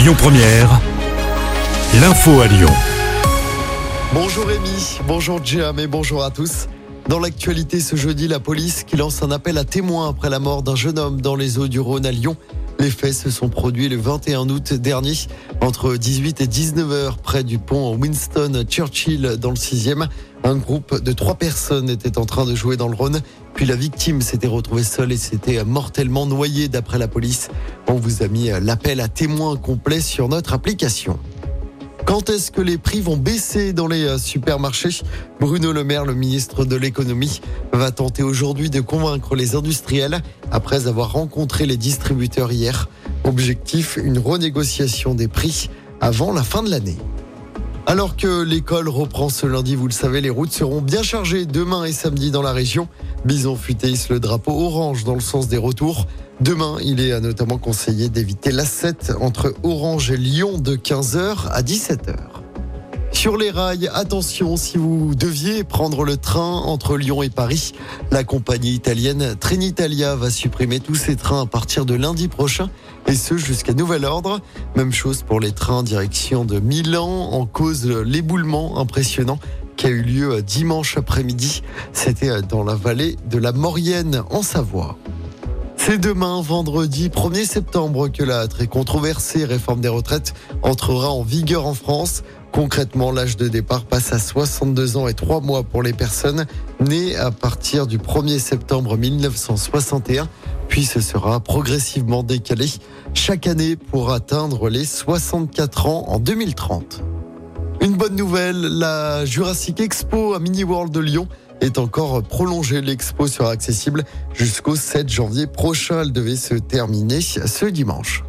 Lyon Première, l'info à Lyon. Bonjour Rémi, bonjour Jam et bonjour à tous. Dans l'actualité ce jeudi, la police qui lance un appel à témoins après la mort d'un jeune homme dans les eaux du Rhône à Lyon. Les faits se sont produits le 21 août dernier, entre 18 et 19 heures, près du pont Winston Churchill dans le 6e. Un groupe de trois personnes était en train de jouer dans le Rhône. Puis la victime s'était retrouvée seule et s'était mortellement noyée d'après la police. On vous a mis l'appel à témoins complet sur notre application. Quand est-ce que les prix vont baisser dans les supermarchés? Bruno Le Maire, le ministre de l'économie, va tenter aujourd'hui de convaincre les industriels après avoir rencontré les distributeurs hier. Objectif, une renégociation des prix avant la fin de l'année. Alors que l'école reprend ce lundi, vous le savez, les routes seront bien chargées demain et samedi dans la région. Bison futéis le drapeau orange dans le sens des retours. Demain, il est notamment conseillé d'éviter la 7 entre Orange et Lyon de 15h à 17h. Sur les rails, attention si vous deviez prendre le train entre Lyon et Paris. La compagnie italienne Trenitalia va supprimer tous ses trains à partir de lundi prochain et ce jusqu'à nouvel ordre. Même chose pour les trains direction de Milan en cause l'éboulement impressionnant qui a eu lieu dimanche après-midi. C'était dans la vallée de la Maurienne en Savoie. C'est demain, vendredi 1er septembre, que la très controversée réforme des retraites entrera en vigueur en France. Concrètement, l'âge de départ passe à 62 ans et 3 mois pour les personnes nées à partir du 1er septembre 1961, puis ce sera progressivement décalé chaque année pour atteindre les 64 ans en 2030. Une bonne nouvelle, la Jurassic Expo à Mini World de Lyon est encore prolongée. L'expo sera accessible jusqu'au 7 janvier prochain. Elle devait se terminer ce dimanche.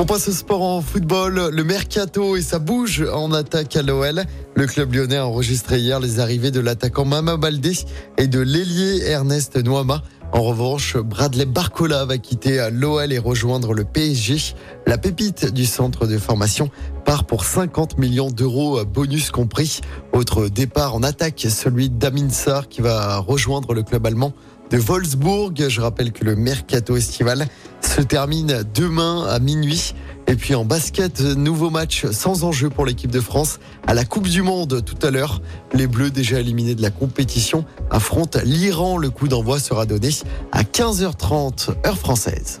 On passe au sport en football. Le mercato et ça bouge en attaque à l'OL. Le club lyonnais a enregistré hier les arrivées de l'attaquant Mama Baldé et de l'ailier Ernest Noama. En revanche, Bradley Barcola va quitter l'OL et rejoindre le PSG. La pépite du centre de formation part pour 50 millions d'euros, bonus compris. Autre départ en attaque, celui d'Amin Sarr qui va rejoindre le club allemand de Wolfsburg. Je rappelle que le mercato estival se termine demain à minuit. Et puis en basket, nouveau match sans enjeu pour l'équipe de France à la Coupe du Monde tout à l'heure. Les Bleus déjà éliminés de la compétition affrontent l'Iran. Le coup d'envoi sera donné à 15h30 heure française.